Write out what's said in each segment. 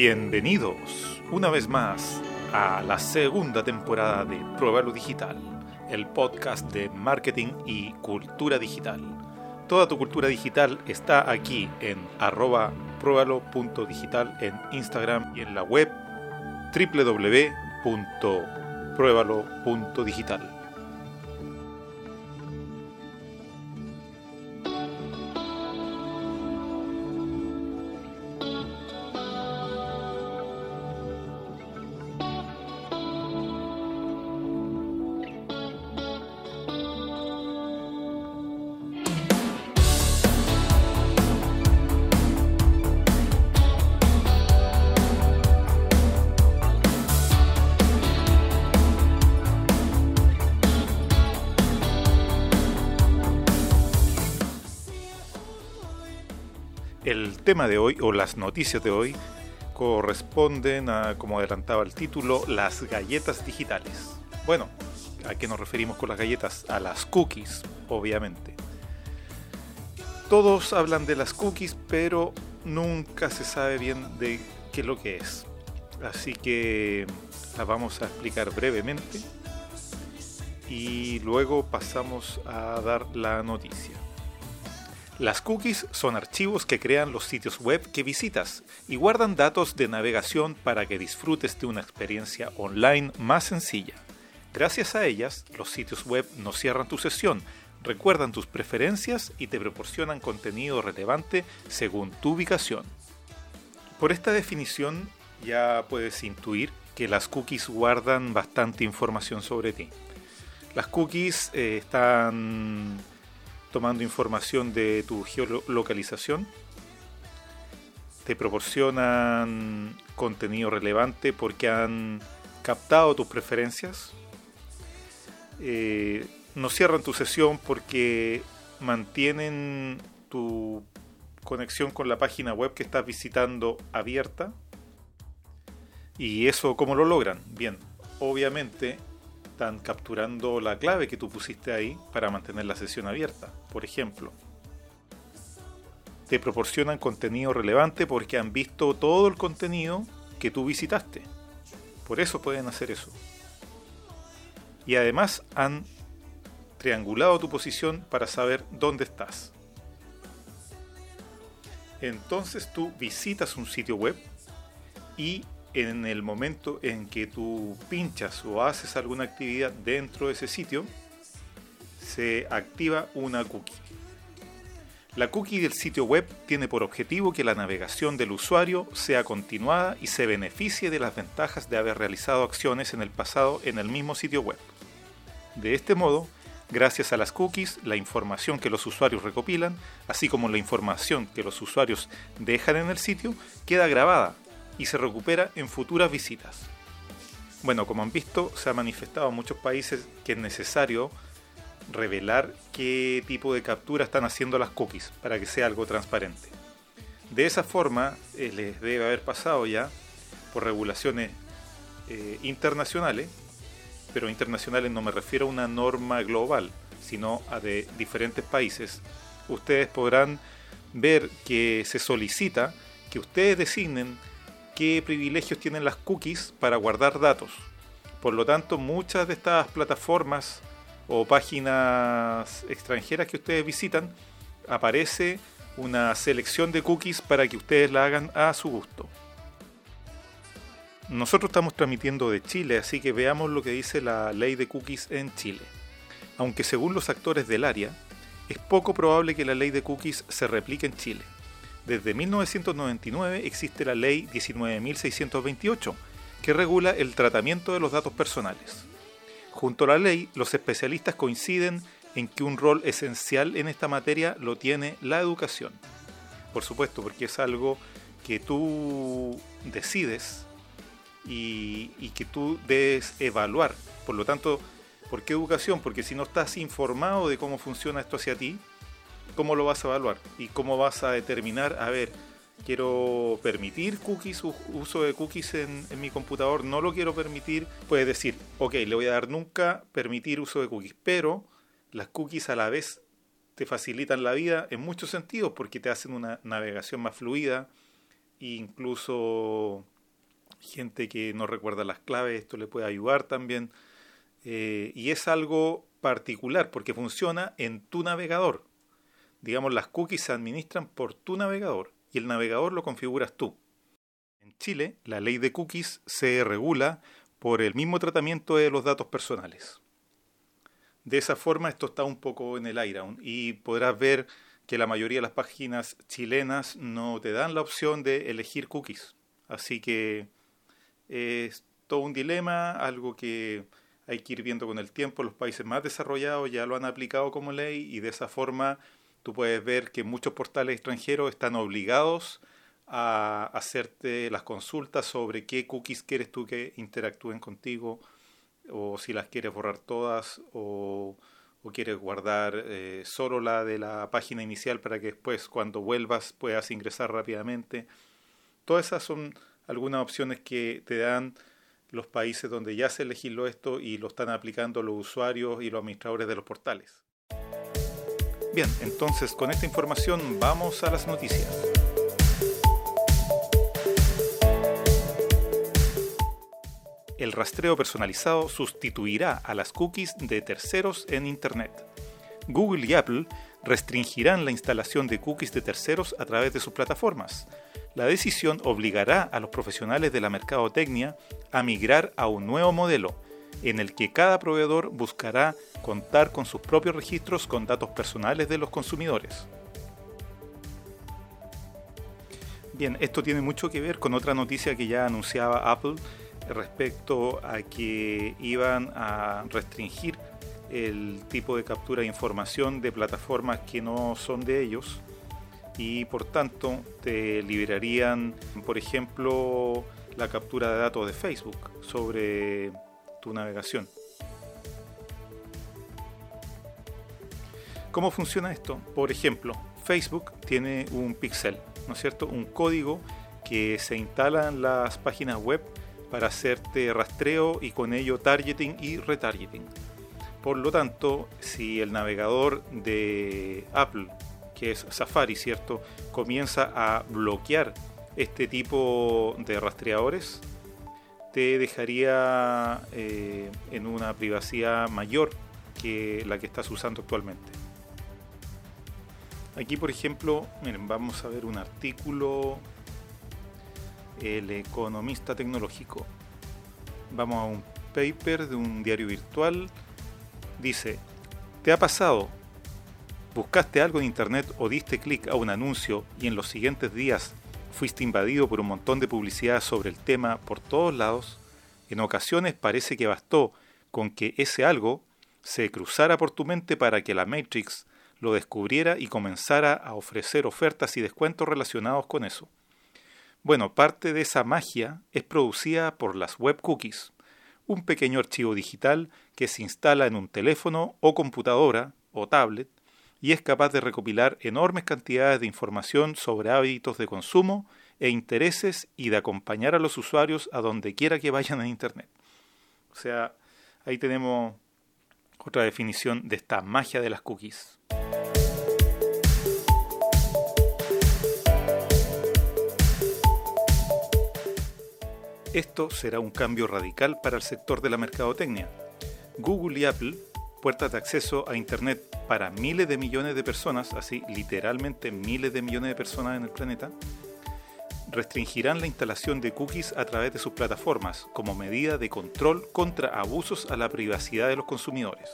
Bienvenidos una vez más a la segunda temporada de Pruébalo Digital, el podcast de marketing y cultura digital. Toda tu cultura digital está aquí en arroba pruébalo.digital en Instagram y en la web www.pruébalo.digital. tema de hoy, o las noticias de hoy, corresponden a, como adelantaba el título, las galletas digitales. Bueno, ¿a qué nos referimos con las galletas? A las cookies, obviamente. Todos hablan de las cookies, pero nunca se sabe bien de qué es lo que es. Así que la vamos a explicar brevemente y luego pasamos a dar la noticia. Las cookies son archivos que crean los sitios web que visitas y guardan datos de navegación para que disfrutes de una experiencia online más sencilla. Gracias a ellas, los sitios web no cierran tu sesión, recuerdan tus preferencias y te proporcionan contenido relevante según tu ubicación. Por esta definición ya puedes intuir que las cookies guardan bastante información sobre ti. Las cookies eh, están tomando información de tu geolocalización. Te proporcionan contenido relevante porque han captado tus preferencias. Eh, no cierran tu sesión porque mantienen tu conexión con la página web que estás visitando abierta. ¿Y eso cómo lo logran? Bien, obviamente están capturando la clave que tú pusiste ahí para mantener la sesión abierta, por ejemplo. Te proporcionan contenido relevante porque han visto todo el contenido que tú visitaste. Por eso pueden hacer eso. Y además han triangulado tu posición para saber dónde estás. Entonces tú visitas un sitio web y en el momento en que tú pinchas o haces alguna actividad dentro de ese sitio, se activa una cookie. La cookie del sitio web tiene por objetivo que la navegación del usuario sea continuada y se beneficie de las ventajas de haber realizado acciones en el pasado en el mismo sitio web. De este modo, gracias a las cookies, la información que los usuarios recopilan, así como la información que los usuarios dejan en el sitio, queda grabada y se recupera en futuras visitas. Bueno, como han visto, se ha manifestado en muchos países que es necesario revelar qué tipo de captura están haciendo las cookies para que sea algo transparente. De esa forma, eh, les debe haber pasado ya por regulaciones eh, internacionales, pero internacionales no me refiero a una norma global, sino a de diferentes países. Ustedes podrán ver que se solicita que ustedes designen qué privilegios tienen las cookies para guardar datos. Por lo tanto, muchas de estas plataformas o páginas extranjeras que ustedes visitan, aparece una selección de cookies para que ustedes la hagan a su gusto. Nosotros estamos transmitiendo de Chile, así que veamos lo que dice la ley de cookies en Chile. Aunque según los actores del área, es poco probable que la ley de cookies se replique en Chile desde 1999 existe la Ley 19.628, que regula el tratamiento de los datos personales. Junto a la ley, los especialistas coinciden en que un rol esencial en esta materia lo tiene la educación. Por supuesto, porque es algo que tú decides y, que tú debes evaluar. Por lo tanto, ¿por qué educación? Porque si no estás informado de cómo funciona esto hacia ti, ¿cómo lo vas a evaluar? ¿Y cómo vas a determinar, a ver, quiero permitir cookies, uso de cookies en, mi computador, no lo quiero permitir, puedes decir, ok, le voy a dar nunca permitir uso de cookies, pero las cookies a la vez te facilitan la vida en muchos sentidos porque te hacen una navegación más fluida, incluso gente que no recuerda las claves, esto le puede ayudar también. Eh, y es algo particular porque funciona en tu navegador. Digamos, las cookies se administran por tu navegador y el navegador lo configuras tú. En Chile, la ley de cookies se regula por el mismo tratamiento de los datos personales. De esa forma, esto está un poco en el aire y podrás ver que la mayoría de las páginas chilenas no te dan la opción de elegir cookies. Así que es todo un dilema, algo que hay que ir viendo con el tiempo. Los países más desarrollados ya lo han aplicado como ley y de esa forma tú puedes ver que muchos portales extranjeros están obligados a hacerte las consultas sobre qué cookies quieres tú que interactúen contigo o si las quieres borrar todas o, quieres guardar eh, solo la de la página inicial para que después cuando vuelvas puedas ingresar rápidamente. Todas esas son algunas opciones que te dan los países donde ya se legisló esto y lo están aplicando los usuarios y los administradores de los portales. Bien, entonces con esta información vamos a las noticias. El rastreo personalizado sustituirá a las cookies de terceros en Internet. Google y Apple restringirán la instalación de cookies de terceros a través de sus plataformas. La decisión obligará a los profesionales de la mercadotecnia a migrar a un nuevo modelo, en el que cada proveedor buscará contar con sus propios registros con datos personales de los consumidores. Bien, esto tiene mucho que ver con otra noticia que ya anunciaba Apple respecto a que iban a restringir el tipo de captura de información de plataformas que no son de ellos y por tanto te liberarían, por ejemplo, la captura de datos de Facebook sobre tu navegación. ¿Cómo funciona esto? Por ejemplo, Facebook tiene un pixel, ¿no es cierto? Un código que se instala en las páginas web para hacerte rastreo y con ello targeting y retargeting. Por lo tanto, si el navegador de Apple, que es Safari, ¿cierto?, comienza a bloquear este tipo de rastreadores, te dejaría eh, en una privacidad mayor que la que estás usando actualmente. Aquí, por ejemplo, miren, vamos a ver un artículo el economista tecnológico. Vamos a un paper de un diario virtual. Dice, ¿te ha pasado? ¿Buscaste algo en internet o diste clic a un anuncio y en los siguientes días fuiste invadido por un montón de publicidad sobre el tema por todos lados? En ocasiones parece que bastó con que ese algo se cruzara por tu mente para que la Matrix lo descubriera y comenzara a ofrecer ofertas y descuentos relacionados con eso. Bueno, parte de esa magia es producida por las web cookies, un pequeño archivo digital que se instala en un teléfono o computadora o tablet y es capaz de recopilar enormes cantidades de información sobre hábitos de consumo e intereses y de acompañar a los usuarios a donde quiera que vayan en Internet. O sea, ahí tenemos otra definición de esta magia de las cookies. Esto será un cambio radical para el sector de la mercadotecnia. Google y Apple, puertas de acceso a Internet para miles de millones de personas, así literalmente miles de millones de personas en el planeta, restringirán la instalación de cookies a través de sus plataformas como medida de control contra abusos a la privacidad de los consumidores.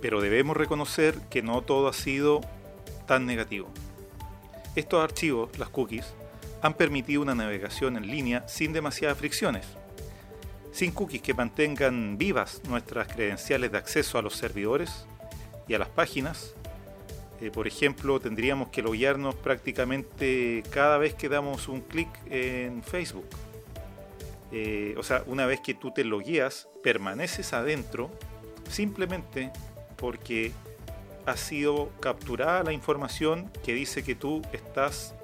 Pero debemos reconocer que no todo ha sido tan negativo. Estos archivos, las cookies, han permitido una navegación en línea sin demasiadas fricciones, sin cookies que mantengan vivas nuestras credenciales de acceso a los servidores y a las páginas. Eh, por ejemplo, tendríamos que loguearnos prácticamente cada vez que damos un clic en Facebook. Eh, o sea, una vez que tú te logueas, permaneces adentro simplemente porque ha sido capturada la información que dice que tú estás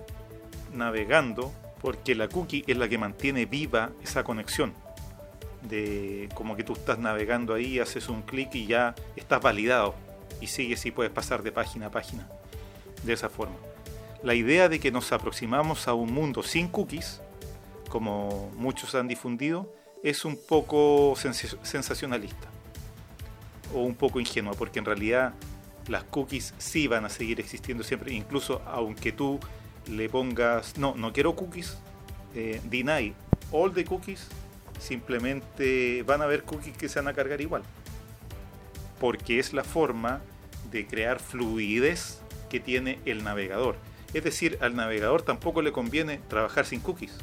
navegando porque la cookie es la que mantiene viva esa conexión. De como que tú estás navegando ahí, haces un clic y ya estás validado y sigues y puedes pasar de página a página de esa forma. la idea de que nos aproximamos a un mundo sin cookies, como muchos han difundido, es un poco sensacionalista o un poco ingenua, porque en realidad las cookies sí van a seguir existiendo siempre, incluso aunque tú le pongas, no, no quiero cookies, eh, deny all the cookies, simplemente van a haber cookies que se van a cargar igual, porque es la forma de crear fluidez que tiene el navegador. Es decir, al navegador tampoco le conviene trabajar sin cookies,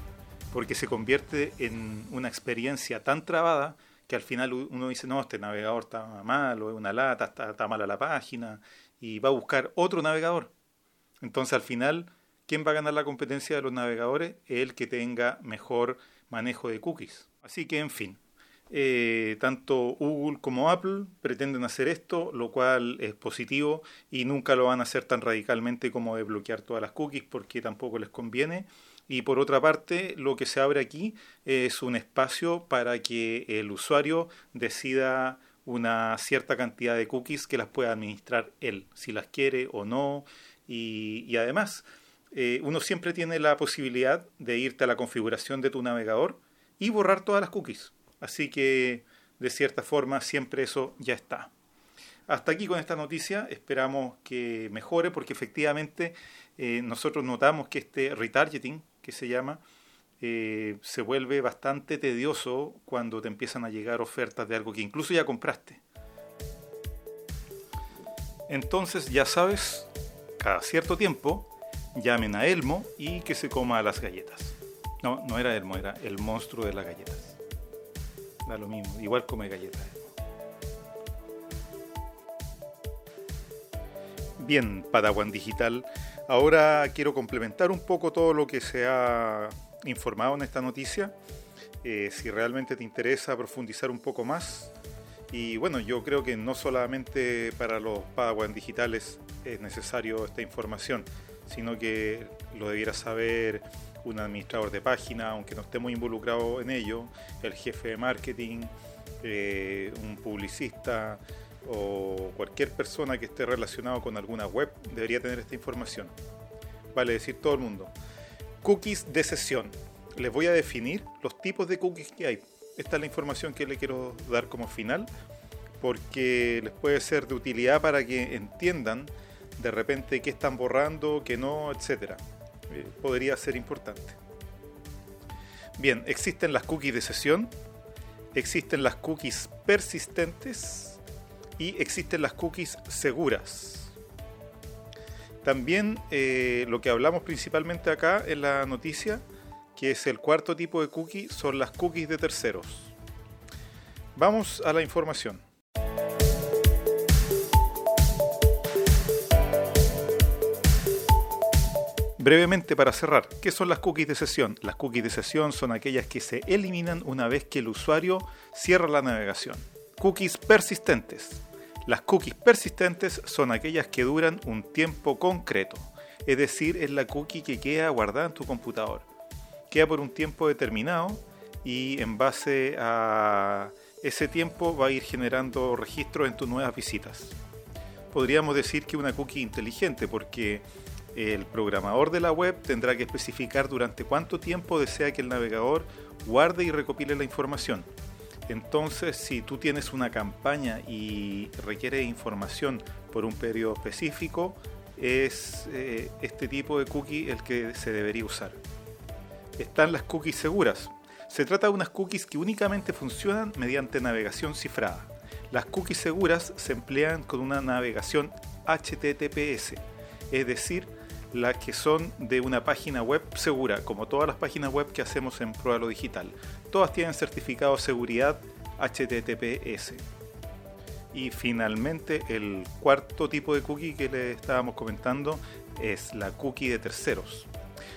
porque se convierte en una experiencia tan trabada que al final uno dice, no, este navegador está malo, es una lata, está, está mala la página, y va a buscar otro navegador. Entonces al final, ¿quién va a ganar la competencia de los navegadores? El que tenga mejor manejo de cookies. Así que, en fin, eh, tanto Google como Apple pretenden hacer esto, lo cual es positivo y nunca lo van a hacer tan radicalmente como de bloquear todas las cookies porque tampoco les conviene. Y por otra parte, lo que se abre aquí es un espacio para que el usuario decida una cierta cantidad de cookies que las pueda administrar él, si las quiere o no. Y, además, eh, uno siempre tiene la posibilidad de irte a la configuración de tu navegador y borrar todas las cookies. Así que, de cierta forma, siempre eso ya está. Hasta aquí con esta noticia, esperamos que mejore porque efectivamente eh, nosotros notamos que este retargeting, que se llama, eh, se vuelve bastante tedioso cuando te empiezan a llegar ofertas de algo que incluso ya compraste. Entonces, ya sabes, cada cierto tiempo, llamen a Elmo y que se coma las galletas. No, no era Elmo, era el monstruo de las galletas. Da lo mismo, igual come galletas. Bien, Padawan Digital. Ahora quiero complementar un poco todo lo que se ha informado en esta noticia. Eh, si realmente te interesa profundizar un poco más. Y bueno, yo creo que no solamente para los Padawan digitales es necesario esta información, sino que lo debiera saber un administrador de página, aunque no esté muy involucrado en ello, el jefe de marketing, eh, un publicista o cualquier persona que esté relacionado con alguna web debería tener esta información. Vale decir todo el mundo. Cookies de sesión. Les voy a definir los tipos de cookies que hay. Esta es la información que le quiero dar como final porque les puede ser de utilidad para que entiendan de repente qué están borrando, qué no, etcétera. Podría ser importante. Bien, existen las cookies de sesión, existen las cookies persistentes y existen las cookies seguras. También eh, lo que hablamos principalmente acá en la noticia, que es el cuarto tipo de cookie, son las cookies de terceros. Vamos a la información. Brevemente para cerrar, ¿qué son las cookies de sesión? Las cookies de sesión son aquellas que se eliminan una vez que el usuario cierra la navegación. Cookies persistentes. Las cookies persistentes son aquellas que duran un tiempo concreto, es decir, es la cookie que queda guardada en tu computador. Queda por un tiempo determinado y en base a ese tiempo va a ir generando registros en tus nuevas visitas. Podríamos decir que una cookie inteligente porque el programador de la web tendrá que especificar durante cuánto tiempo desea que el navegador guarde y recopile la información. Entonces, si tú tienes una campaña y requiere información por un periodo específico, es eh, este tipo de cookie el que se debería usar. Están las cookies seguras. Se trata de unas cookies que únicamente funcionan mediante navegación cifrada. Las cookies seguras se emplean con una navegación HTTPS, es decir, las que son de una página web segura, como todas las páginas web que hacemos en Prueba lo Digital. Todas tienen certificado de seguridad HTTPS. Y finalmente el cuarto tipo de cookie que le estábamos comentando es la cookie de terceros.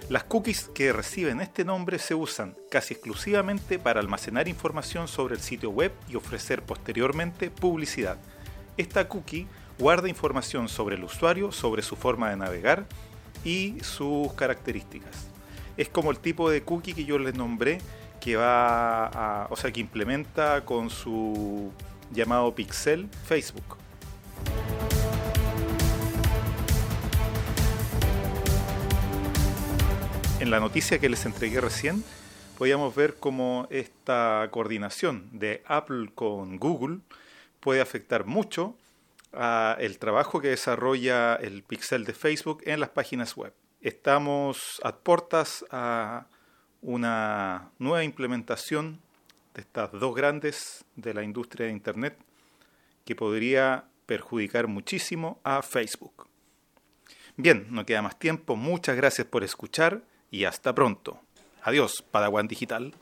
Las cookies que reciben este nombre se usan casi exclusivamente para almacenar información sobre el sitio web y ofrecer posteriormente publicidad. Esta cookie guarda información sobre el usuario, sobre su forma de navegar, y sus características. Es como el tipo de cookie que yo les nombré que va a, o sea, que implementa con su llamado pixel Facebook. en la noticia que les entregué recién, podíamos ver cómo esta coordinación de Apple con Google puede afectar mucho a el trabajo que desarrolla el pixel de Facebook en las páginas web. Estamos a puertas a una nueva implementación de estas dos grandes de la industria de Internet que podría perjudicar muchísimo a Facebook. Bien, no queda más tiempo. Muchas gracias por escuchar y hasta pronto. Adiós, Padawan Digital.